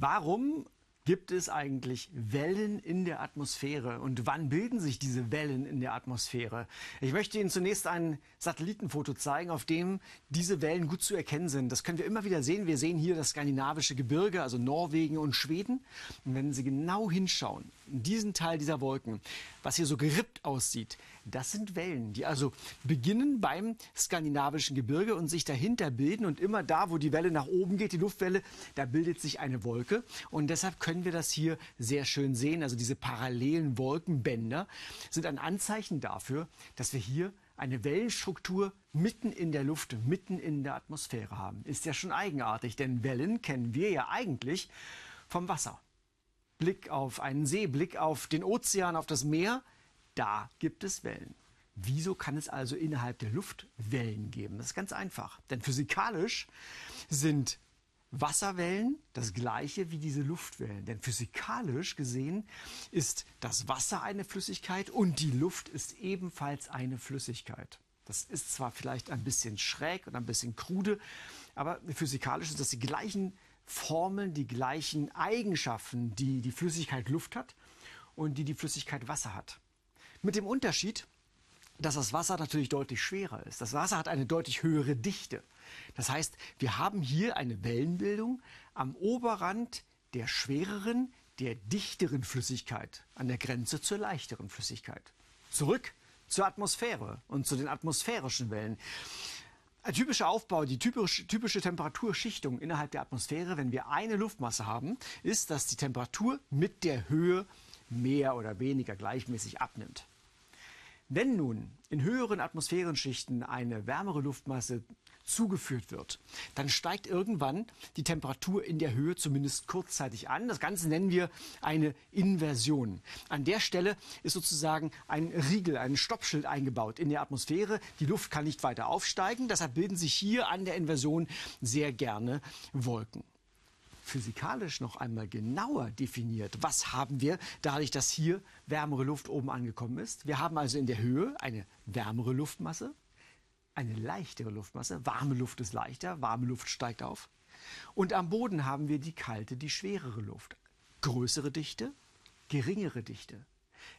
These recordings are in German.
Warum Gibt es eigentlich Wellen in der Atmosphäre und wann bilden sich diese Wellen in der Atmosphäre? Ich möchte Ihnen zunächst ein Satellitenfoto zeigen, auf dem diese Wellen gut zu erkennen sind. Das können wir immer wieder sehen. Wir sehen hier das skandinavische Gebirge, also Norwegen und Schweden. Und wenn Sie genau hinschauen, in diesen Teil dieser Wolken, was hier so gerippt aussieht, das sind Wellen, die also beginnen beim skandinavischen Gebirge und sich dahinter bilden. Und immer da, wo die Welle nach oben geht, die Luftwelle, da bildet sich eine Wolke. Und deshalb können wir das hier sehr schön sehen. Also diese parallelen Wolkenbänder sind ein Anzeichen dafür, dass wir hier eine Wellenstruktur mitten in der Luft, mitten in der Atmosphäre haben. Ist ja schon eigenartig, denn Wellen kennen wir ja eigentlich vom Wasser. Blick auf einen See, Blick auf den Ozean, auf das Meer, da gibt es Wellen. Wieso kann es also innerhalb der Luft Wellen geben? Das ist ganz einfach. Denn physikalisch sind Wasserwellen das gleiche wie diese Luftwellen. Denn physikalisch gesehen ist das Wasser eine Flüssigkeit und die Luft ist ebenfalls eine Flüssigkeit. Das ist zwar vielleicht ein bisschen schräg und ein bisschen krude, aber physikalisch ist das die gleichen Formeln, die gleichen Eigenschaften, die die Flüssigkeit Luft hat und die die Flüssigkeit Wasser hat. Mit dem Unterschied, dass das Wasser natürlich deutlich schwerer ist. Das Wasser hat eine deutlich höhere Dichte. Das heißt, wir haben hier eine Wellenbildung am Oberrand der schwereren, der dichteren Flüssigkeit, an der Grenze zur leichteren Flüssigkeit. Zurück zur Atmosphäre und zu den atmosphärischen Wellen. Ein typischer Aufbau, die typische, typische Temperaturschichtung innerhalb der Atmosphäre, wenn wir eine Luftmasse haben, ist, dass die Temperatur mit der Höhe mehr oder weniger gleichmäßig abnimmt. Wenn nun in höheren Atmosphärenschichten eine wärmere Luftmasse zugeführt wird, dann steigt irgendwann die Temperatur in der Höhe zumindest kurzzeitig an. Das Ganze nennen wir eine Inversion. An der Stelle ist sozusagen ein Riegel, ein Stoppschild eingebaut in der Atmosphäre. Die Luft kann nicht weiter aufsteigen. Deshalb bilden sich hier an der Inversion sehr gerne Wolken physikalisch noch einmal genauer definiert. Was haben wir dadurch, dass hier wärmere Luft oben angekommen ist? Wir haben also in der Höhe eine wärmere Luftmasse, eine leichtere Luftmasse. Warme Luft ist leichter, warme Luft steigt auf. Und am Boden haben wir die kalte, die schwerere Luft. Größere Dichte, geringere Dichte.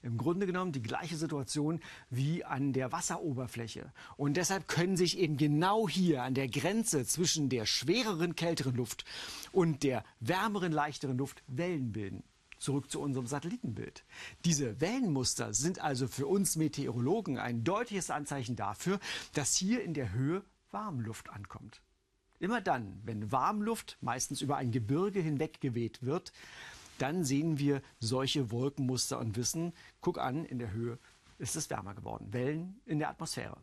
Im Grunde genommen die gleiche Situation wie an der Wasseroberfläche. Und deshalb können sich eben genau hier an der Grenze zwischen der schwereren, kälteren Luft und der wärmeren, leichteren Luft Wellen bilden. Zurück zu unserem Satellitenbild. Diese Wellenmuster sind also für uns Meteorologen ein deutliches Anzeichen dafür, dass hier in der Höhe Warmluft ankommt. Immer dann, wenn Warmluft meistens über ein Gebirge hinweg geweht wird, dann sehen wir solche Wolkenmuster und wissen, guck an, in der Höhe ist es wärmer geworden. Wellen in der Atmosphäre.